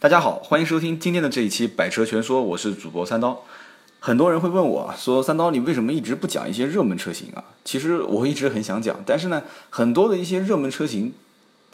大家好，欢迎收听今天的这一期《百车全说》，我是主播三刀。很多人会问我说：“三刀，你为什么一直不讲一些热门车型啊？”其实我一直很想讲，但是呢，很多的一些热门车型，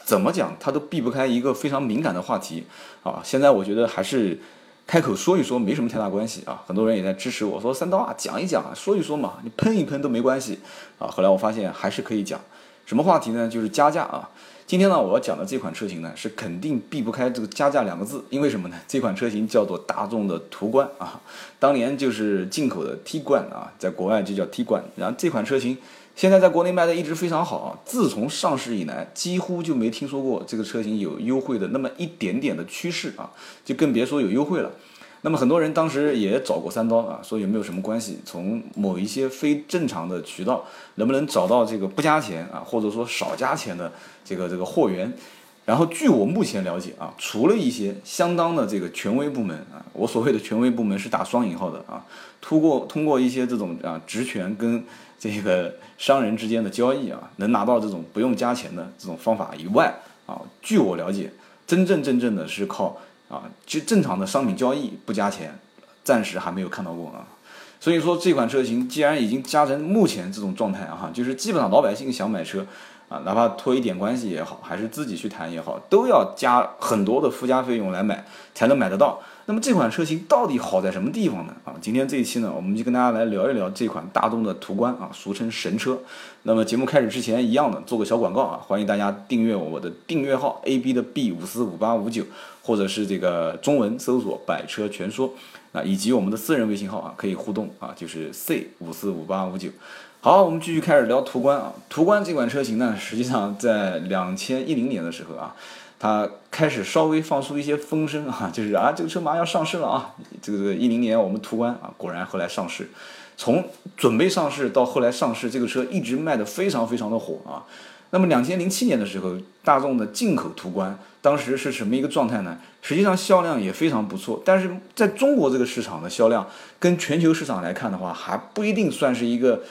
怎么讲它都避不开一个非常敏感的话题啊。现在我觉得还是开口说一说没什么太大关系啊。很多人也在支持我说：“三刀啊，讲一讲啊，说一说嘛，你喷一喷都没关系啊。”后来我发现还是可以讲，什么话题呢？就是加价啊。今天呢，我要讲的这款车型呢，是肯定避不开这个加价两个字，因为什么呢？这款车型叫做大众的途观啊，当年就是进口的 T 冠啊，在国外就叫 T 冠。然后这款车型现在在国内卖的一直非常好，自从上市以来，几乎就没听说过这个车型有优惠的那么一点点的趋势啊，就更别说有优惠了。那么很多人当时也找过三刀啊，说有没有什么关系，从某一些非正常的渠道能不能找到这个不加钱啊，或者说少加钱的这个这个货源。然后据我目前了解啊，除了一些相当的这个权威部门啊，我所谓的权威部门是打双引号的啊，通过通过一些这种啊职权跟这个商人之间的交易啊，能拿到这种不用加钱的这种方法以外啊，据我了解，真真正正的是靠。啊，就正常的商品交易不加钱，暂时还没有看到过啊。所以说这款车型既然已经加成目前这种状态啊，就是基本上老百姓想买车啊，哪怕托一点关系也好，还是自己去谈也好，都要加很多的附加费用来买才能买得到。那么这款车型到底好在什么地方呢？啊，今天这一期呢，我们就跟大家来聊一聊这款大众的途观啊，俗称神车。那么节目开始之前，一样的做个小广告啊，欢迎大家订阅我的订阅号 A B 的 B 五四五八五九，或者是这个中文搜索“百车全说”啊，以及我们的私人微信号啊，可以互动啊，就是 C 五四五八五九。好，我们继续开始聊途观啊，途观这款车型呢，实际上在两千一零年的时候啊。它开始稍微放出一些风声啊，就是啊，这个车马上要上市了啊。这个一零年我们途观啊，果然后来上市。从准备上市到后来上市，这个车一直卖的非常非常的火啊。那么两千零七年的时候，大众的进口途观当时是什么一个状态呢？实际上销量也非常不错，但是在中国这个市场的销量跟全球市场来看的话，还不一定算是一个。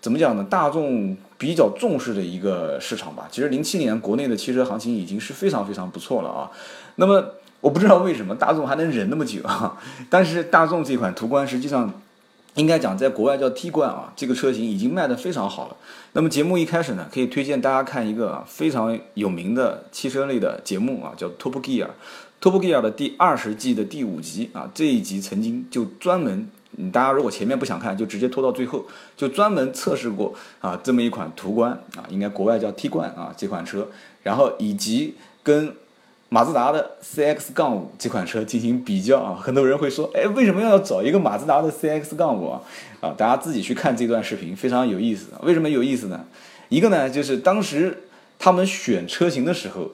怎么讲呢？大众比较重视的一个市场吧。其实零七年国内的汽车行情已经是非常非常不错了啊。那么我不知道为什么大众还能忍那么久啊。但是大众这款途观实际上应该讲在国外叫 T 冠啊，这个车型已经卖得非常好了。那么节目一开始呢，可以推荐大家看一个非常有名的汽车类的节目啊，叫 Top Gear。Top Gear 的第二十季的第五集啊，这一集曾经就专门。你大家如果前面不想看，就直接拖到最后，就专门测试过啊这么一款途观啊，应该国外叫 T 冠啊这款车，然后以及跟马自达的 CX 杠五这款车进行比较啊，很多人会说，哎，为什么要找一个马自达的 CX 杠五啊？啊，大家自己去看这段视频，非常有意思。为什么有意思呢？一个呢，就是当时他们选车型的时候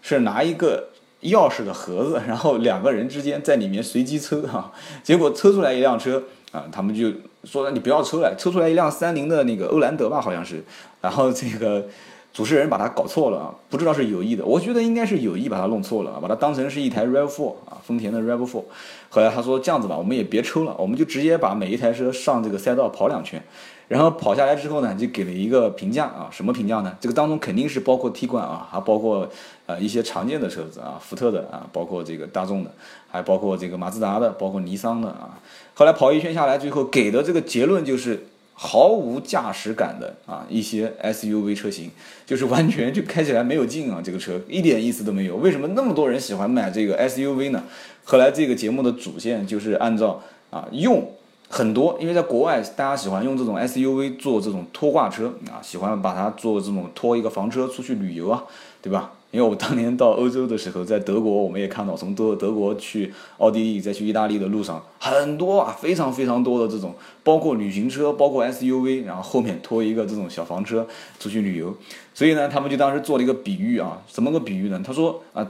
是拿一个。钥匙的盒子，然后两个人之间在里面随机抽哈，结果抽出来一辆车啊，他们就说你不要抽了，抽出来一辆三菱的那个欧蓝德吧，好像是，然后这个主持人把它搞错了啊，不知道是有意的，我觉得应该是有意把它弄错了啊，把它当成是一台 Rav4 啊，丰田的 Rav4，后来他说这样子吧，我们也别抽了，我们就直接把每一台车上这个赛道跑两圈。然后跑下来之后呢，就给了一个评价啊，什么评价呢？这个当中肯定是包括 T 冠啊，还包括呃一些常见的车子啊，福特的啊，包括这个大众的，还包括这个马自达的，包括尼桑的啊。后来跑一圈下来，最后给的这个结论就是毫无驾驶感的啊一些 SUV 车型，就是完全就开起来没有劲啊，这个车一点意思都没有。为什么那么多人喜欢买这个 SUV 呢？后来这个节目的主线就是按照啊用。很多，因为在国外，大家喜欢用这种 SUV 做这种拖挂车啊，喜欢把它做这种拖一个房车出去旅游啊，对吧？因为我当年到欧洲的时候，在德国，我们也看到从德德国去奥地利再去意大利的路上，很多啊，非常非常多的这种，包括旅行车，包括 SUV，然后后面拖一个这种小房车出去旅游。所以呢，他们就当时做了一个比喻啊，什么个比喻呢？他说啊。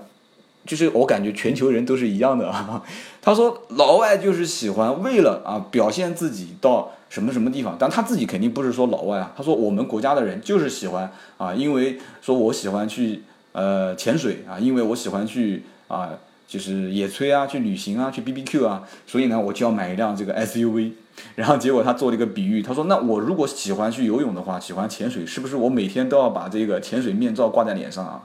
就是我感觉全球人都是一样的啊。他说老外就是喜欢为了啊表现自己到什么什么地方，但他自己肯定不是说老外啊。他说我们国家的人就是喜欢啊，因为说我喜欢去呃潜水啊，因为我喜欢去啊就是野炊啊，去旅行啊，去 B B Q 啊，所以呢我就要买一辆这个 S U V。然后结果他做了一个比喻，他说那我如果喜欢去游泳的话，喜欢潜水，是不是我每天都要把这个潜水面罩挂在脸上啊？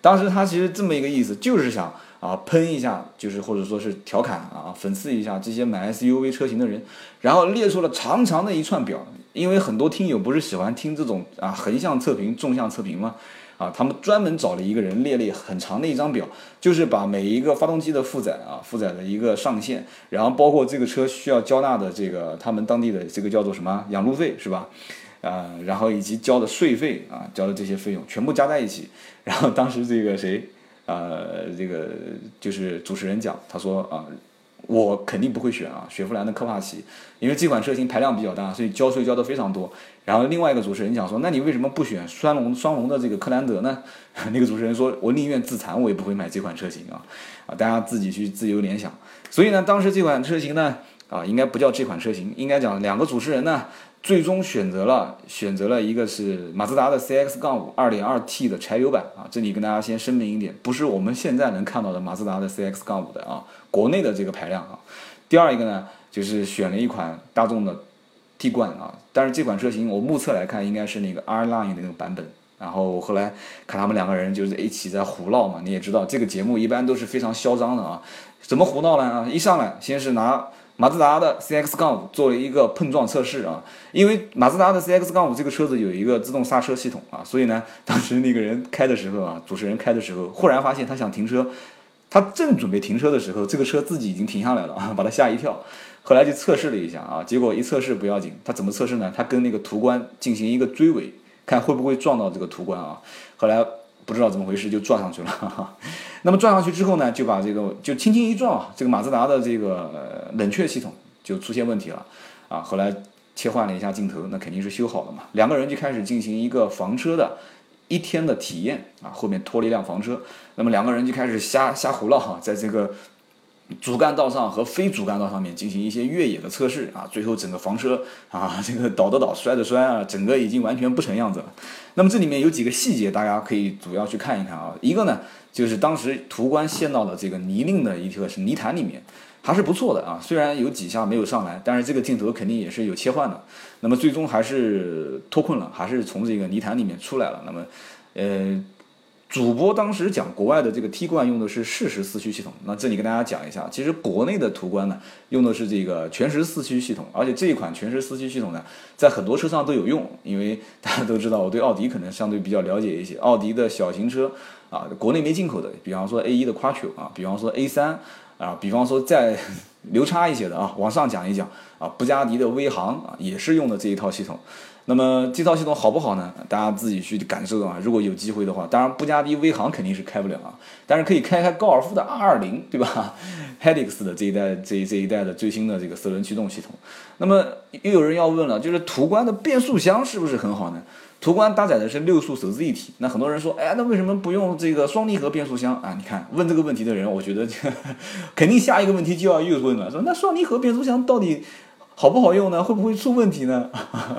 当时他其实这么一个意思，就是想啊，喷一下，就是或者说是调侃啊，讽刺一下这些买 SUV 车型的人，然后列出了长长的一串表。因为很多听友不是喜欢听这种啊横向测评、纵向测评吗？啊，他们专门找了一个人列了很长的一张表，就是把每一个发动机的负载啊、负载的一个上限，然后包括这个车需要交纳的这个他们当地的这个叫做什么养路费是吧？啊，然后以及交的税费啊，交的这些费用全部加在一起，然后当时这个谁？呃，这个就是主持人讲，他说啊，我肯定不会选啊，雪佛兰的科帕奇，因为这款车型排量比较大，所以交税交的非常多。然后另外一个主持人讲说，那你为什么不选双龙双龙的这个克兰德呢？那个主持人说，我宁愿自残，我也不会买这款车型啊啊，大家自己去自由联想。所以呢，当时这款车型呢，啊，应该不叫这款车型，应该讲两个主持人呢。最终选择了选择了一个是马自达的 CX 杠五二点二 T 的柴油版啊，这里跟大家先声明一点，不是我们现在能看到的马自达的 CX 杠五的啊，国内的这个排量啊。第二一个呢，就是选了一款大众的 T 冠啊，但是这款车型我目测来看应该是那个 R Line 的那个版本。然后后来看他们两个人就是一起在胡闹嘛，你也知道这个节目一般都是非常嚣张的啊，怎么胡闹呢啊？一上来先是拿。马自达的 CX 杠五做了一个碰撞测试啊，因为马自达的 CX 杠五这个车子有一个自动刹车系统啊，所以呢，当时那个人开的时候啊，主持人开的时候，忽然发现他想停车，他正准备停车的时候，这个车自己已经停下来了啊，把他吓一跳。后来就测试了一下啊，结果一测试不要紧，他怎么测试呢？他跟那个途观进行一个追尾，看会不会撞到这个途观啊。后来。不知道怎么回事就撞上去了，那么撞上去之后呢，就把这个就轻轻一撞，这个马自达的这个冷却系统就出现问题了，啊，后来切换了一下镜头，那肯定是修好了嘛。两个人就开始进行一个房车的一天的体验啊，后面拖了一辆房车，那么两个人就开始瞎瞎胡闹哈，在这个。主干道上和非主干道上面进行一些越野的测试啊，最后整个房车啊，这个倒的倒，摔的摔啊，整个已经完全不成样子了。那么这里面有几个细节，大家可以主要去看一看啊。一个呢，就是当时途观陷到了这个泥泞的一个是泥潭里面，还是不错的啊。虽然有几下没有上来，但是这个镜头肯定也是有切换的。那么最终还是脱困了，还是从这个泥潭里面出来了。那么，呃。主播当时讲国外的这个 T 冠用的是适时四驱系统，那这里跟大家讲一下，其实国内的途观呢用的是这个全时四驱系统，而且这一款全时四驱系统呢在很多车上都有用，因为大家都知道我对奥迪可能相对比较了解一些，奥迪的小型车啊，国内没进口的，比方说 A1 的 Quattro 啊，比方说 A3 啊，比方说再 流差一些的啊，往上讲一讲啊，布加迪的威航啊也是用的这一套系统。那么这套系统好不好呢？大家自己去感受啊。如果有机会的话，当然布加迪威航肯定是开不了啊，但是可以开开高尔夫的 R20，对吧 h e d i x 的这一代这这一代的最新的这个四轮驱动系统。那么又有人要问了，就是途观的变速箱是不是很好呢？途观搭载的是六速手自一体，那很多人说，哎，那为什么不用这个双离合变速箱啊？你看问这个问题的人，我觉得 肯定下一个问题就要又问了，说那双离合变速箱到底？好不好用呢？会不会出问题呢？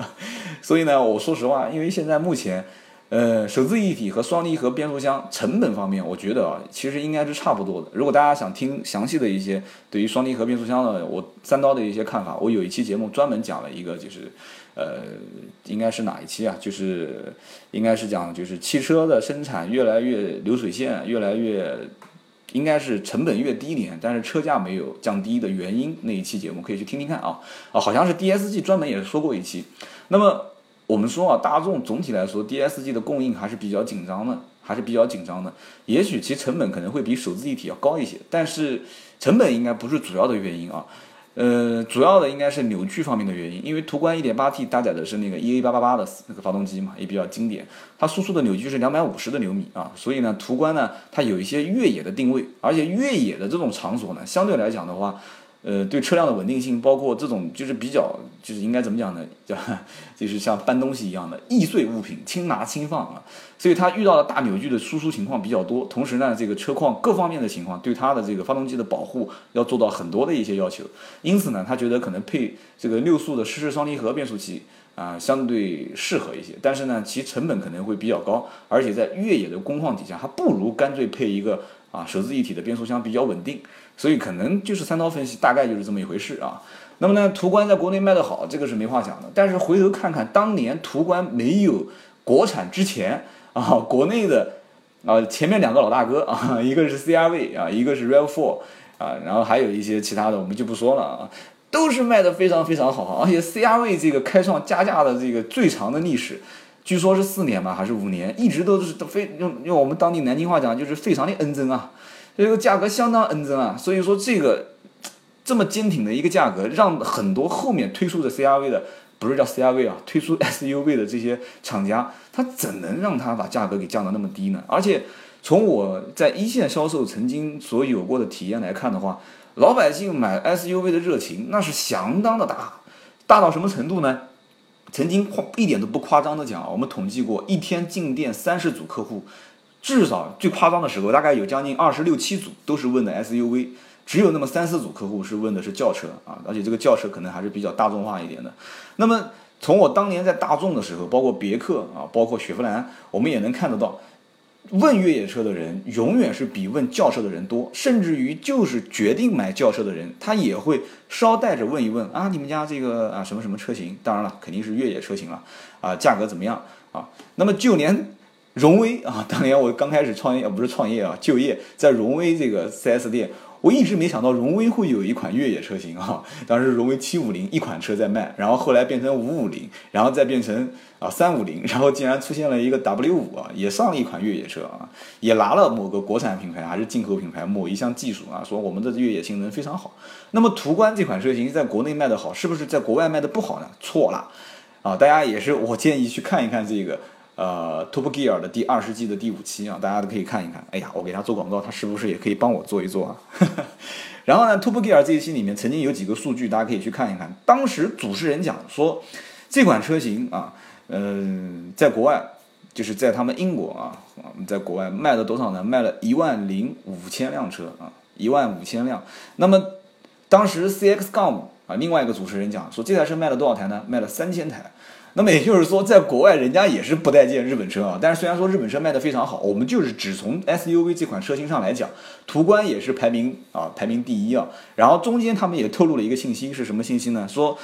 所以呢，我说实话，因为现在目前，呃，手自一体和双离合变速箱成本方面，我觉得啊，其实应该是差不多的。如果大家想听详细的一些对于双离合变速箱的我三刀的一些看法，我有一期节目专门讲了一个，就是，呃，应该是哪一期啊？就是应该是讲就是汽车的生产越来越流水线，越来越。应该是成本越低廉，但是车价没有降低的原因那一期节目可以去听听看啊啊，好像是 DSG 专门也说过一期。那么我们说啊，大众总体来说 DSG 的供应还是比较紧张的，还是比较紧张的。也许其成本可能会比手自一体要高一些，但是成本应该不是主要的原因啊。呃，主要的应该是扭矩方面的原因，因为途观 1.8T 搭载的是那个 EA888 的那个发动机嘛，也比较经典，它输出的扭矩是两百五十的牛米啊，所以呢，途观呢它有一些越野的定位，而且越野的这种场所呢，相对来讲的话。呃，对车辆的稳定性，包括这种就是比较，就是应该怎么讲呢？叫就是像搬东西一样的易碎物品，轻拿轻放啊。所以它遇到的大扭矩的输出情况比较多，同时呢，这个车况各方面的情况，对它的这个发动机的保护要做到很多的一些要求。因此呢，他觉得可能配这个六速的湿式双离合变速器啊，相对适合一些。但是呢，其成本可能会比较高，而且在越野的工况底下，还不如干脆配一个啊手自一体的变速箱比较稳定。所以可能就是三刀分析，大概就是这么一回事啊。那么呢，途观在国内卖得好，这个是没话讲的。但是回头看看当年途观没有国产之前啊，国内的啊，前面两个老大哥啊，一个是 CRV 啊，一个是 Rav4 啊，然后还有一些其他的我们就不说了啊，都是卖的非常非常好，而且 CRV 这个开创加价的这个最长的历史，据说是四年吧，还是五年，一直都是都非用用我们当地南京话讲就是非常的恩增啊，这个价格相当恩增啊，所以说这个这么坚挺的一个价格，让很多后面推出的 CRV 的。不是叫 CRV 啊，推出 SUV 的这些厂家，他怎能让他把价格给降得那么低呢？而且从我在一线销售曾经所有过的体验来看的话，老百姓买 SUV 的热情那是相当的大，大到什么程度呢？曾经夸一点都不夸张的讲啊，我们统计过一天进店三十组客户，至少最夸张的时候大概有将近二十六七组都是问的 SUV。只有那么三四组客户是问的是轿车啊，而且这个轿车可能还是比较大众化一点的。那么从我当年在大众的时候，包括别克啊，包括雪佛兰，我们也能看得到，问越野车的人永远是比问轿车的人多，甚至于就是决定买轿车的人，他也会捎带着问一问啊，你们家这个啊什么什么车型？当然了，肯定是越野车型了啊，价格怎么样啊？那么就连荣威啊，当年我刚开始创业啊，不是创业啊，就业在荣威这个 4S 店。我一直没想到荣威会有一款越野车型啊！当时荣威七五零一款车在卖，然后后来变成五五零，然后再变成啊三五零，然后竟然出现了一个 W 五啊，也上了一款越野车啊，也拿了某个国产品牌还是进口品牌某一项技术啊，说我们的越野性能非常好。那么途观这款车型在国内卖的好，是不是在国外卖的不好呢？错了啊！大家也是，我建议去看一看这个。呃，Top Gear 的第二十季的第五期啊，大家都可以看一看。哎呀，我给他做广告，他是不是也可以帮我做一做啊？然后呢，Top Gear 这一期里面曾经有几个数据，大家可以去看一看。当时主持人讲说，这款车型啊，嗯，在国外，就是在他们英国啊，在国外卖了多少呢？卖了一万零五千辆车啊，一万五千辆。那么当时 CX 杠五啊，另外一个主持人讲说，这台车卖了多少台呢？卖了三千台。那么也就是说，在国外人家也是不待见日本车啊。但是虽然说日本车卖的非常好，我们就是只从 SUV 这款车型上来讲，途观也是排名啊排名第一啊。然后中间他们也透露了一个信息，是什么信息呢？说，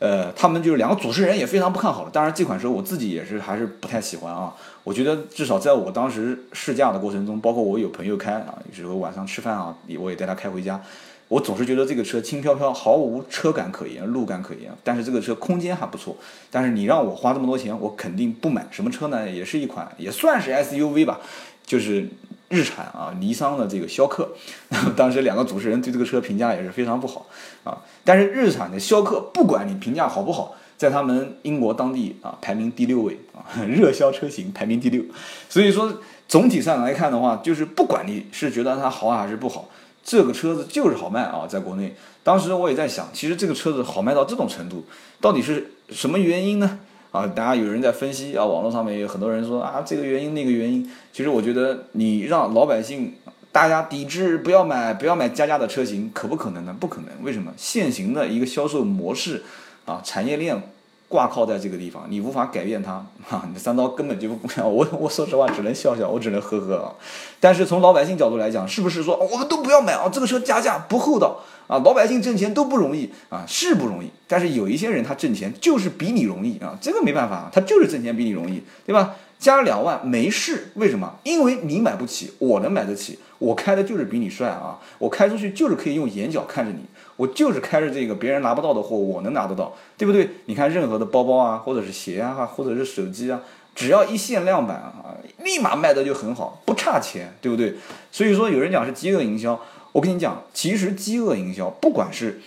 呃，他们就是两个主持人也非常不看好。当然这款车我自己也是还是不太喜欢啊。我觉得至少在我当时试驾的过程中，包括我有朋友开啊，有时候晚上吃饭啊，我也带他开回家。我总是觉得这个车轻飘飘，毫无车感可言，路感可言。但是这个车空间还不错。但是你让我花这么多钱，我肯定不买。什么车呢？也是一款，也算是 SUV 吧，就是日产啊，尼桑的这个逍客。当时两个主持人对这个车评价也是非常不好啊。但是日产的逍客，不管你评价好不好，在他们英国当地啊，排名第六位啊，热销车型排名第六。所以说总体上来看的话，就是不管你是觉得它好还是不好。这个车子就是好卖啊，在国内，当时我也在想，其实这个车子好卖到这种程度，到底是什么原因呢？啊，大家有人在分析啊，网络上面有很多人说啊，这个原因那个原因。其实我觉得，你让老百姓大家抵制不要买不要买加价的车型，可不可能呢？不可能。为什么？现行的一个销售模式啊，产业链。挂靠在这个地方，你无法改变它 啊！你三刀根本就不要我我说实话只能笑笑，我只能呵呵啊。但是从老百姓角度来讲，是不是说我们都不要买啊？这个车加价不厚道啊！老百姓挣钱都不容易啊，是不容易。但是有一些人他挣钱就是比你容易啊，这个没办法，他就是挣钱比你容易，对吧？加两万没事，为什么？因为你买不起，我能买得起，我开的就是比你帅啊！我开出去就是可以用眼角看着你。我就是开着这个别人拿不到的货，我能拿得到，对不对？你看任何的包包啊，或者是鞋啊，或者是手机啊，只要一限量版啊，立马卖的就很好，不差钱，对不对？所以说有人讲是饥饿营销，我跟你讲，其实饥饿营销不管是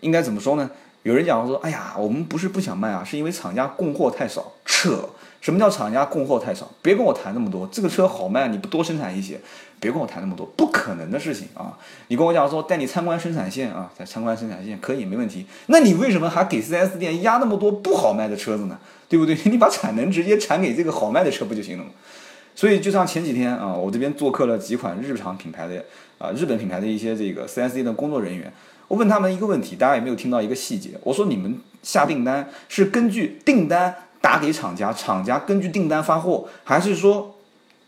应该怎么说呢？有人讲说，哎呀，我们不是不想卖啊，是因为厂家供货太少，扯。什么叫厂家供货太少？别跟我谈那么多，这个车好卖，你不多生产一些？别跟我谈那么多，不可能的事情啊！你跟我讲说带你参观生产线啊，在参观生产线可以没问题。那你为什么还给 4S 店压那么多不好卖的车子呢？对不对？你把产能直接产给这个好卖的车不就行了吗？所以就像前几天啊，我这边做客了几款日常品牌的啊日本品牌的一些这个 4S 店的工作人员，我问他们一个问题，大家有没有听到一个细节？我说你们下订单是根据订单。打给厂家，厂家根据订单发货，还是说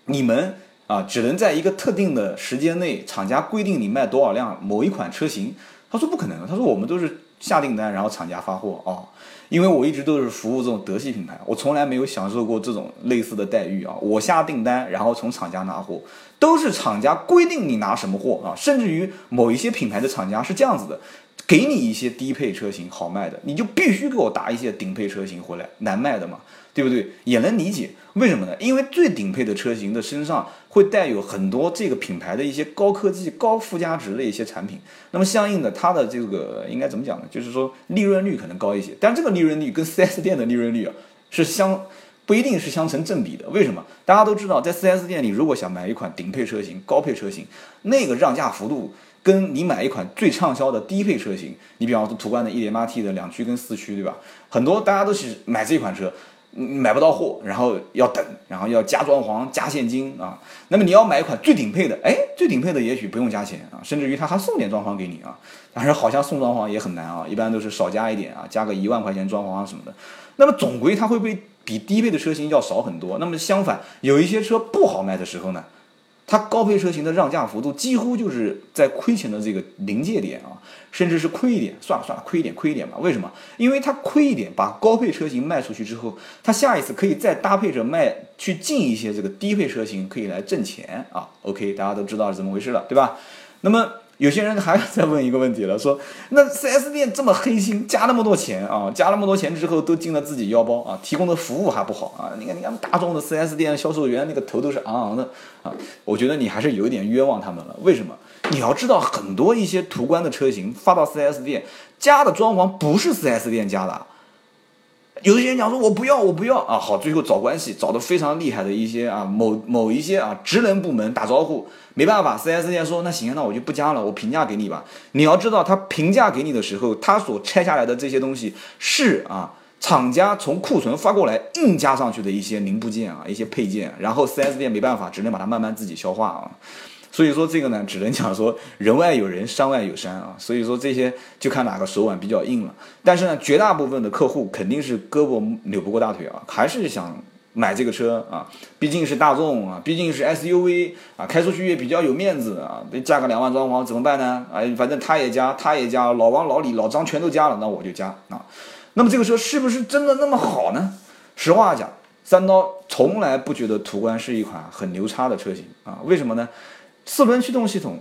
你们啊只能在一个特定的时间内，厂家规定你卖多少辆某一款车型？他说不可能，他说我们都是下订单，然后厂家发货哦。因为我一直都是服务这种德系品牌，我从来没有享受过这种类似的待遇啊。我下订单，然后从厂家拿货，都是厂家规定你拿什么货啊。甚至于某一些品牌的厂家是这样子的，给你一些低配车型好卖的，你就必须给我打一些顶配车型回来，难卖的嘛。对不对？也能理解，为什么呢？因为最顶配的车型的身上会带有很多这个品牌的一些高科技、高附加值的一些产品，那么相应的它的这个应该怎么讲呢？就是说利润率可能高一些，但这个利润率跟 4S 店的利润率啊是相不一定是相成正比的。为什么？大家都知道，在 4S 店里，如果想买一款顶配车型、高配车型，那个让价幅度跟你买一款最畅销的低配车型，你比方说途观的 1.8T 的两驱跟四驱，对吧？很多大家都是买这款车。买不到货，然后要等，然后要加装潢、加现金啊。那么你要买一款最顶配的，哎，最顶配的也许不用加钱啊，甚至于他还送点装潢给你啊。但是好像送装潢也很难啊，一般都是少加一点啊，加个一万块钱装潢啊什么的。那么总归它会会比低配的车型要少很多。那么相反，有一些车不好卖的时候呢？它高配车型的让价幅度几乎就是在亏钱的这个临界点啊，甚至是亏一点，算了算了，亏一点亏一点吧。为什么？因为它亏一点，把高配车型卖出去之后，它下一次可以再搭配着卖，去进一些这个低配车型，可以来挣钱啊。OK，大家都知道是怎么回事了，对吧？那么。有些人还要再问一个问题了，说那 4S 店这么黑心，加那么多钱啊，加那么多钱之后都进了自己腰包啊，提供的服务还不好啊？你看，你看大众的 4S 店销售员那个头都是昂昂的啊，我觉得你还是有一点冤枉他们了。为什么？你要知道，很多一些途观的车型发到 4S 店加的装潢不是 4S 店加的。有些人讲说，我不要，我不要啊！好，最后找关系找的非常厉害的一些啊，某某一些啊职能部门打招呼，没办法，4S 店说那行，那我就不加了，我评价给你吧。你要知道，他评价给你的时候，他所拆下来的这些东西是啊，厂家从库存发过来硬加上去的一些零部件啊，一些配件，然后 4S 店没办法，只能把它慢慢自己消化啊。所以说这个呢，只能讲说人外有人，山外有山啊。所以说这些就看哪个手腕比较硬了。但是呢，绝大部分的客户肯定是胳膊扭不过大腿啊，还是想买这个车啊。毕竟是大众啊，毕竟是 SUV 啊，开出去也比较有面子啊。加个两万装潢怎么办呢？哎，反正他也加，他也加，老王、老李、老张全都加了，那我就加啊。那么这个车是不是真的那么好呢？实话讲，三刀从来不觉得途观是一款很牛叉的车型啊。为什么呢？四轮驱动系统，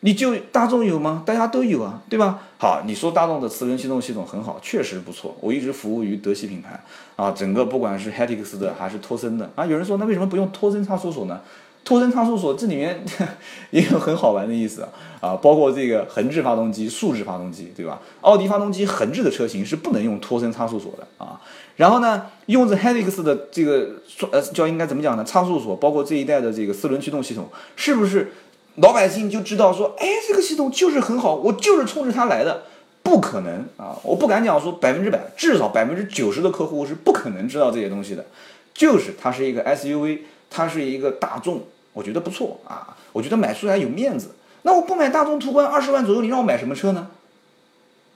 你就大众有吗？大家都有啊，对吧？好，你说大众的四轮驱动系统很好，确实不错。我一直服务于德系品牌啊，整个不管是 h e t i x 的还是托森的啊，有人说那为什么不用托森差速锁呢？托森差速锁这里面 也有很好玩的意思啊啊，包括这个横置发动机、竖置发动机，对吧？奥迪发动机横置的车型是不能用托森差速锁的啊。然后呢，用着 Helix 的这个呃叫应该怎么讲呢？差速锁包括这一代的这个四轮驱动系统，是不是？老百姓就知道说，哎，这个系统就是很好，我就是冲着它来的，不可能啊！我不敢讲说百分之百，至少百分之九十的客户是不可能知道这些东西的。就是它是一个 SUV，它是一个大众，我觉得不错啊，我觉得买出来有面子。那我不买大众途观二十万左右，你让我买什么车呢？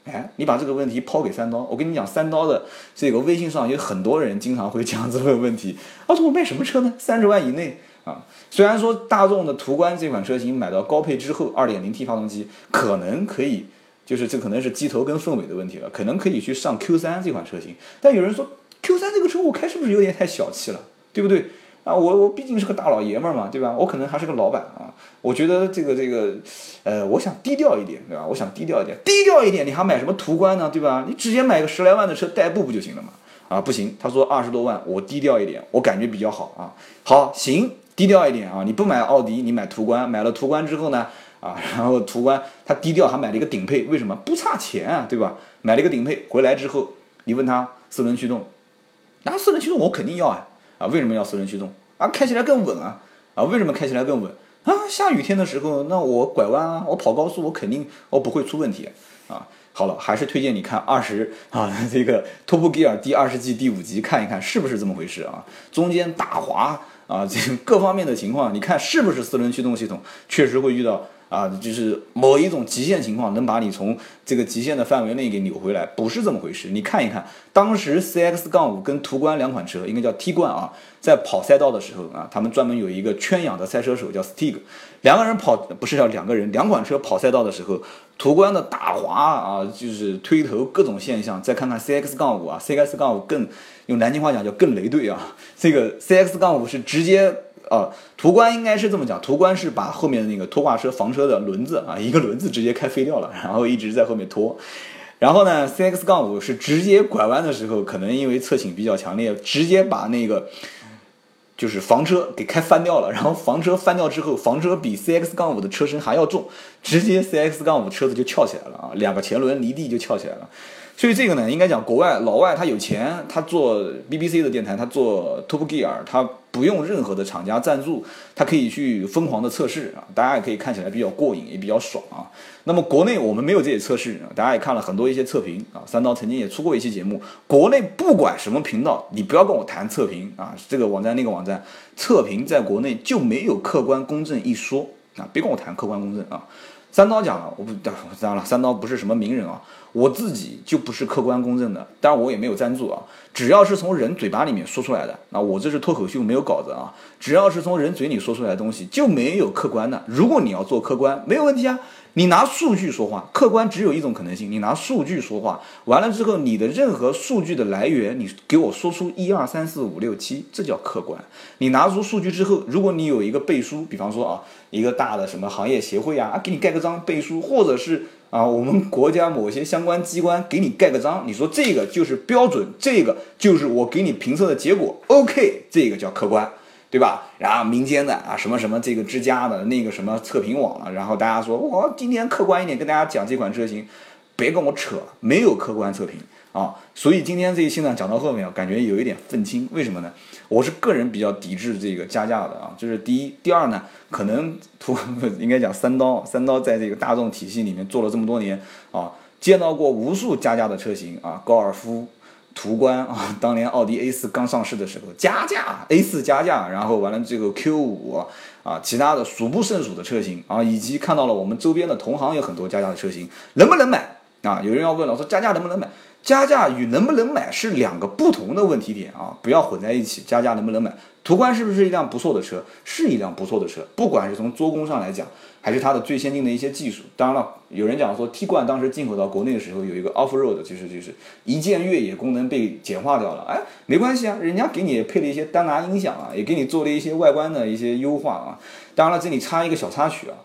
哎，你把这个问题抛给三刀，我跟你讲，三刀的这个微信上有很多人经常会讲这样子问问题，啊，我卖什么车呢？三十万以内。啊，虽然说大众的途观这款车型买到高配之后，2.0T 发动机可能可以，就是这可能是机头跟凤尾的问题了，可能可以去上 Q3 这款车型。但有人说 Q3 这个车我开是不是有点太小气了，对不对？啊，我我毕竟是个大老爷们儿嘛，对吧？我可能还是个老板啊，我觉得这个这个，呃，我想低调一点，对吧？我想低调一点，低调一点，你还买什么途观呢，对吧？你直接买个十来万的车代步不就行了嘛？啊，不行，他说二十多万，我低调一点，我感觉比较好啊。好，行。低调一点啊！你不买奥迪，你买途观。买了途观之后呢，啊，然后途观他低调，还买了一个顶配，为什么？不差钱啊，对吧？买了一个顶配回来之后，你问他四轮驱动，那四轮驱动我肯定要啊！啊，为什么要四轮驱动？啊，开起来更稳啊！啊，为什么开起来更稳？啊，下雨天的时候，那我拐弯啊，我跑高速，我肯定我不会出问题啊。好了，还是推荐你看二十啊，这个 Top Gear 第二十季第五集看一看，是不是这么回事啊？中间打滑。啊，这各方面的情况，你看是不是四轮驱动系统确实会遇到啊，就是某一种极限情况能把你从这个极限的范围内给扭回来，不是这么回事。你看一看，当时 CX 杠五跟途观两款车，应该叫 T 冠啊，在跑赛道的时候啊，他们专门有一个圈养的赛车手叫 Stig，两个人跑不是要两个人，两款车跑赛道的时候，途观的打滑啊，就是推头各种现象。再看看 CX 杠五啊，CX 杠五更用南京话讲叫更雷队啊，这个 CX 杠五是直接。啊，途观应该是这么讲，途观是把后面的那个拖挂车房车的轮子啊，一个轮子直接开飞掉了，然后一直在后面拖。然后呢，CX 杠五是直接拐弯的时候，可能因为侧倾比较强烈，直接把那个就是房车给开翻掉了。然后房车翻掉之后，房车比 CX 杠五的车身还要重，直接 CX 杠五车子就翘起来了啊，两个前轮离地就翘起来了。所以这个呢，应该讲国外老外他有钱，他做 BBC 的电台，他做 Top Gear，他不用任何的厂家赞助，他可以去疯狂的测试啊，大家也可以看起来比较过瘾，也比较爽啊。那么国内我们没有这些测试，大家也看了很多一些测评啊。三刀曾经也出过一期节目，国内不管什么频道，你不要跟我谈测评啊，这个网站那个网站测评在国内就没有客观公正一说啊，别跟我谈客观公正啊。三刀讲了，我不 当然了，三刀不是什么名人啊。我自己就不是客观公正的，当然我也没有赞助啊。只要是从人嘴巴里面说出来的，那我这是脱口秀，没有稿子啊。只要是从人嘴里说出来的东西，就没有客观的。如果你要做客观，没有问题啊。你拿数据说话，客观只有一种可能性，你拿数据说话，完了之后，你的任何数据的来源，你给我说出一二三四五六七，这叫客观。你拿出数据之后，如果你有一个背书，比方说啊，一个大的什么行业协会啊，啊，给你盖个章背书，或者是。啊，我们国家某些相关机关给你盖个章，你说这个就是标准，这个就是我给你评测的结果，OK，这个叫客观，对吧？然后民间的啊，什么什么这个之家的那个什么测评网了，然后大家说我今天客观一点跟大家讲这款车型，别跟我扯，没有客观测评。啊，所以今天这一期呢讲到后面，感觉有一点愤青，为什么呢？我是个人比较抵制这个加价的啊，这是第一。第二呢，可能图 应该讲三刀，三刀在这个大众体系里面做了这么多年啊，见到过无数加价的车型啊，高尔夫、途观 啊，当年奥迪 A 四刚上市的时候加价，A 四加价，然后完了这个 Q 五啊，其他的数不胜数的车型啊，以及看到了我们周边的同行有很多加价的车型，能不能买啊？有人要问了，说加价能不能买？加价与能不能买是两个不同的问题点啊，不要混在一起。加价能不能买？途观是不是一辆不错的车？是一辆不错的车，不管是从做工上来讲，还是它的最先进的一些技术。当然了，有人讲说 T 冠当时进口到国内的时候有一个 Off Road，就是就是一键越野功能被简化掉了。哎，没关系啊，人家给你配了一些丹拿音响啊，也给你做了一些外观的一些优化啊。当然了，这里插一个小插曲啊，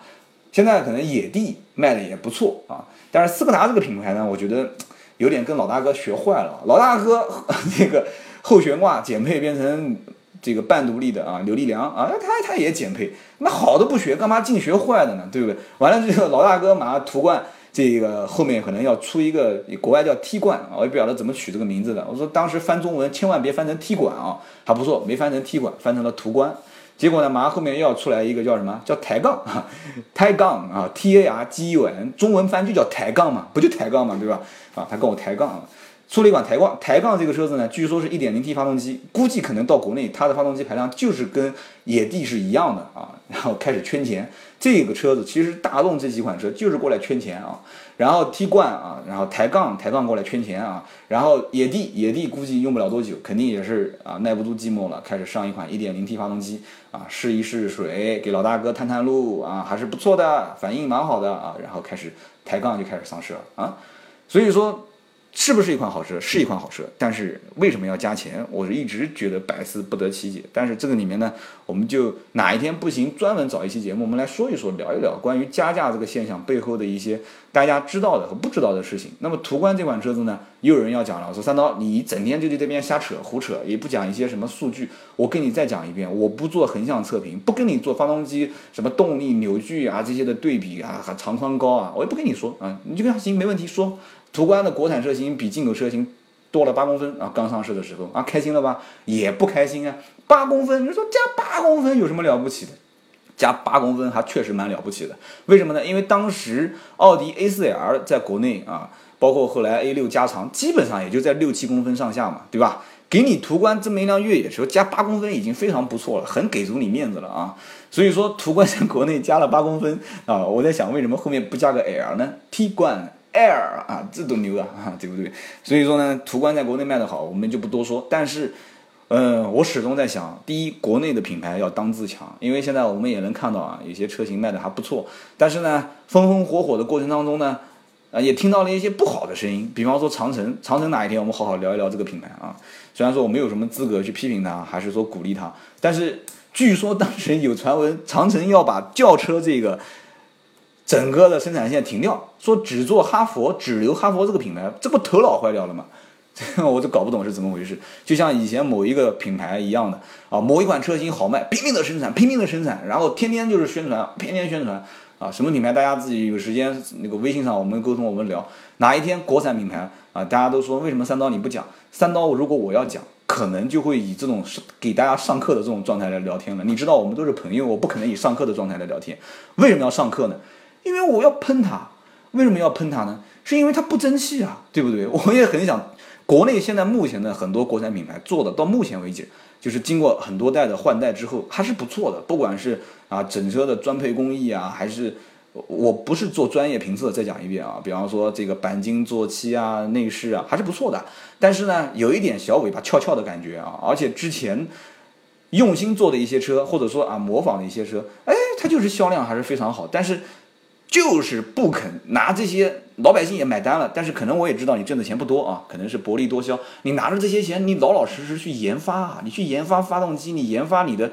现在可能野地卖的也不错啊，但是斯柯达这个品牌呢，我觉得。有点跟老大哥学坏了，老大哥 这个后悬挂减配变成这个半独立的啊，刘力良啊，他他也减配，那好的不学，干嘛净学坏的呢？对不对？完了这个老大哥马上途观这个后面可能要出一个国外叫 T 冠啊，我也不晓得怎么取这个名字的。我说当时翻中文千万别翻成 T 管啊，还不错，没翻成 T 管，翻成了途观。结果呢，马上后面又要出来一个叫什么？叫抬杠啊，抬杠啊，T A R G U N，中文翻就叫抬杠嘛，不就抬杠嘛，对吧？啊，他跟我抬杠，出了一款抬杠，抬杠这个车子呢，据说是一点零 T 发动机，估计可能到国内它的发动机排量就是跟野地是一样的啊，然后开始圈钱。这个车子其实大众这几款车就是过来圈钱啊，然后 T 冠啊，然后抬杠抬杠过来圈钱啊，然后野地野地估计用不了多久，肯定也是啊耐不住寂寞了，开始上一款一点零 T 发动机啊试一试水，给老大哥探探路啊，还是不错的，反应蛮好的啊，然后开始抬杠就开始上市了啊，所以说。是不是一款好车？是一款好车，但是为什么要加钱？我是一直觉得百思不得其解。但是这个里面呢，我们就哪一天不行，专门找一期节目，我们来说一说，聊一聊关于加价这个现象背后的一些大家知道的和不知道的事情。那么途观这款车子呢，又有人要讲了，说三刀，你整天就在这边瞎扯胡扯，也不讲一些什么数据。我跟你再讲一遍，我不做横向测评，不跟你做发动机什么动力扭矩啊这些的对比啊，和长宽高啊，我也不跟你说啊，你就跟他行没问题说。途观的国产车型比进口车型多了八公分啊！刚上市的时候啊，开心了吧？也不开心啊！八公分，你说加八公分有什么了不起的？加八公分还确实蛮了不起的。为什么呢？因为当时奥迪 A4L 在国内啊，包括后来 A6 加长，基本上也就在六七公分上下嘛，对吧？给你途观这么一辆越野车加八公分已经非常不错了，很给足你面子了啊。所以说途观在国内加了八公分啊，我在想为什么后面不加个 L 呢？T 冠 Air 啊，这都牛啊，对不对？所以说呢，途观在国内卖的好，我们就不多说。但是，嗯，我始终在想，第一，国内的品牌要当自强，因为现在我们也能看到啊，有些车型卖的还不错。但是呢，风风火火的过程当中呢。啊，也听到了一些不好的声音，比方说长城，长城哪一天我们好好聊一聊这个品牌啊？虽然说我没有什么资格去批评它，还是说鼓励它，但是据说当时有传闻，长城要把轿车这个整个的生产线停掉，说只做哈佛，只留哈佛这个品牌，这不头脑坏掉了吗？我就搞不懂是怎么回事。就像以前某一个品牌一样的啊，某一款车型好卖，拼命的生产，拼命的生产，然后天天就是宣传，天天宣传。啊，什么品牌？大家自己有时间那个微信上我们沟通，我们聊哪一天国产品牌啊？大家都说为什么三刀你不讲？三刀如果我要讲，可能就会以这种给大家上课的这种状态来聊天了。你知道我们都是朋友，我不可能以上课的状态来聊天。为什么要上课呢？因为我要喷他。为什么要喷他呢？是因为他不争气啊，对不对？我也很想，国内现在目前的很多国产品牌做的，到目前为止。就是经过很多代的换代之后，还是不错的。不管是啊整车的专配工艺啊，还是我不是做专业评测，再讲一遍啊。比方说这个钣金做漆啊、内饰啊，还是不错的。但是呢，有一点小尾巴翘翘的感觉啊。而且之前用心做的一些车，或者说啊模仿的一些车，哎，它就是销量还是非常好。但是就是不肯拿这些。老百姓也买单了，但是可能我也知道你挣的钱不多啊，可能是薄利多销。你拿着这些钱，你老老实实去研发啊，你去研发发动机，你研发你的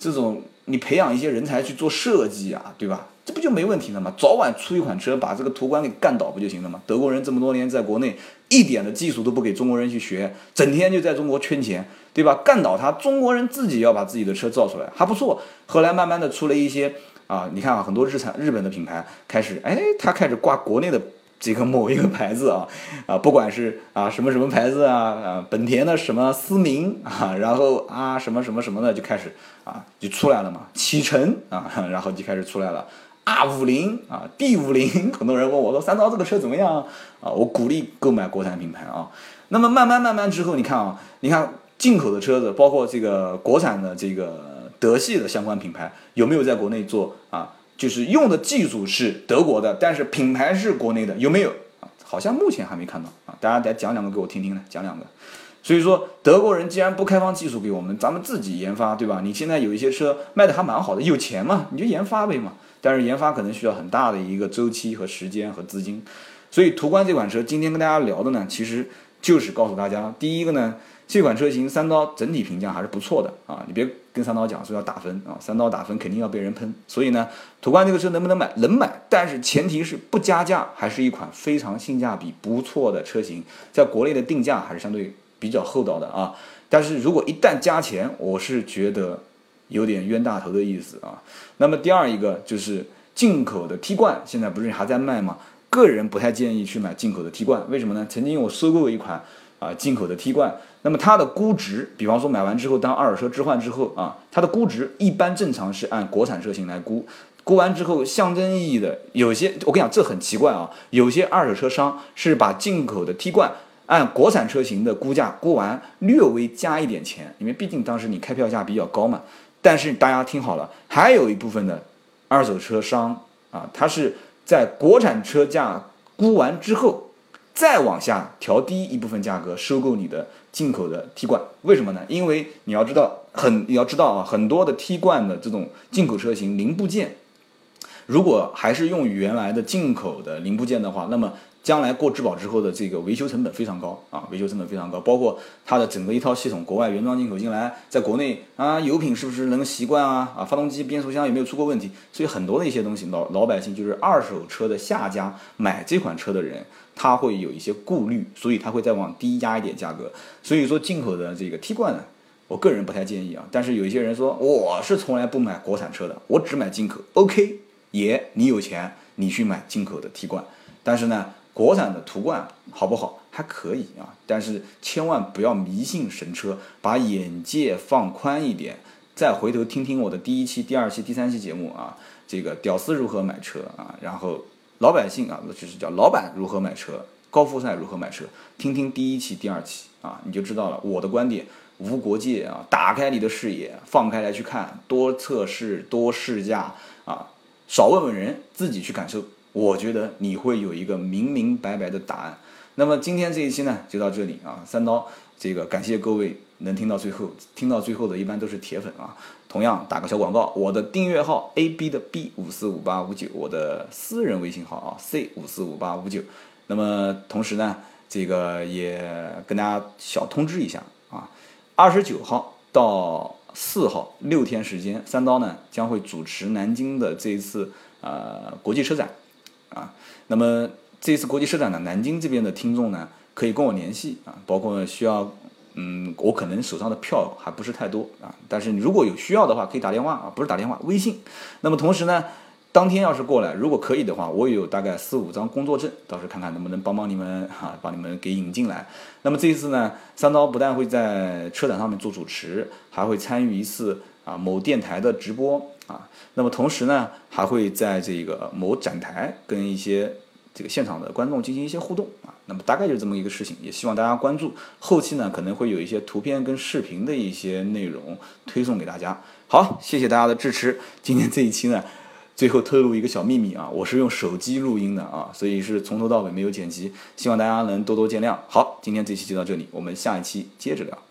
这种，你培养一些人才去做设计啊，对吧？这不就没问题了吗？早晚出一款车，把这个途观给干倒不就行了吗？德国人这么多年在国内一点的技术都不给中国人去学，整天就在中国圈钱，对吧？干倒他，中国人自己要把自己的车造出来，还不错。后来慢慢的出了一些啊，你看啊，很多日产日本的品牌开始，哎，他开始挂国内的。这个某一个牌子啊，啊，不管是啊什么什么牌子啊，啊，本田的什么思明啊，然后啊什么什么什么的就开始啊就出来了嘛，启辰啊，然后就开始出来了，R 五零啊，D 五零，很多人问我说三刀这个车怎么样啊？我鼓励购买国产品牌啊。那么慢慢慢慢之后，你看啊，你看进口的车子，包括这个国产的这个德系的相关品牌，有没有在国内做啊？就是用的技术是德国的，但是品牌是国内的，有没有啊？好像目前还没看到啊。大家再讲两个给我听听呢，讲两个。所以说，德国人既然不开放技术给我们，咱们自己研发，对吧？你现在有一些车卖的还蛮好的，有钱嘛，你就研发呗嘛。但是研发可能需要很大的一个周期和时间和资金。所以途观这款车今天跟大家聊的呢，其实就是告诉大家，第一个呢。这款车型三刀整体评价还是不错的啊！你别跟三刀讲说要打分啊，三刀打分肯定要被人喷。所以呢，途观这个车能不能买？能买，但是前提是不加价，还是一款非常性价比不错的车型，在国内的定价还是相对比较厚道的啊。但是如果一旦加钱，我是觉得有点冤大头的意思啊。那么第二一个就是进口的 T 冠，现在不是还在卖吗？个人不太建议去买进口的 T 冠，为什么呢？曾经我收购过一款。啊，进口的 T 冠，那么它的估值，比方说买完之后当二手车置换之后啊，它的估值一般正常是按国产车型来估，估完之后象征意义的有些，我跟你讲这很奇怪啊，有些二手车商是把进口的 T 冠按国产车型的估价估完，略微加一点钱，因为毕竟当时你开票价比较高嘛。但是大家听好了，还有一部分的二手车商啊，他是在国产车价估完之后。再往下调低一部分价格收购你的进口的 T 冠，为什么呢？因为你要知道，很你要知道啊，很多的 T 冠的这种进口车型零部件，如果还是用原来的进口的零部件的话，那么。将来过质保之后的这个维修成本非常高啊，维修成本非常高，包括它的整个一套系统，国外原装进口进来，在国内啊，油品是不是能习惯啊？啊，发动机、变速箱有没有出过问题？所以很多的一些东西，老老百姓就是二手车的下家买这款车的人，他会有一些顾虑，所以他会再往低压一点价格。所以说进口的这个 T 冠呢，我个人不太建议啊。但是有一些人说，我是从来不买国产车的，我只买进口。OK，爷，你有钱，你去买进口的 T 冠，但是呢。国产的途观好不好？还可以啊，但是千万不要迷信神车，把眼界放宽一点。再回头听听我的第一期、第二期、第三期节目啊，这个屌丝如何买车啊，然后老百姓啊，就是叫老板如何买车，高富帅如何买车，听听第一期、第二期啊，你就知道了我的观点。无国界啊，打开你的视野，放开来去看，多测试，多试驾啊，少问问人，自己去感受。我觉得你会有一个明明白白的答案。那么今天这一期呢，就到这里啊。三刀，这个感谢各位能听到最后，听到最后的一般都是铁粉啊。同样打个小广告，我的订阅号 A B 的 B 五四五八五九，我的私人微信号啊 C 五四五八五九。那么同时呢，这个也跟大家小通知一下啊，二十九号到四号六天时间，三刀呢将会主持南京的这一次呃国际车展啊。那么这次国际车展呢，南京这边的听众呢可以跟我联系啊，包括需要嗯，我可能手上的票还不是太多啊，但是如果有需要的话，可以打电话啊，不是打电话，微信。那么同时呢。当天要是过来，如果可以的话，我有大概四五张工作证，到时候看看能不能帮帮你们哈，把你们给引进来。那么这一次呢，三刀不但会在车展上面做主持，还会参与一次啊某电台的直播啊。那么同时呢，还会在这个某展台跟一些这个现场的观众进行一些互动啊。那么大概就是这么一个事情，也希望大家关注。后期呢，可能会有一些图片跟视频的一些内容推送给大家。好，谢谢大家的支持。今天这一期呢。最后透露一个小秘密啊，我是用手机录音的啊，所以是从头到尾没有剪辑，希望大家能多多见谅。好，今天这期就到这里，我们下一期接着聊。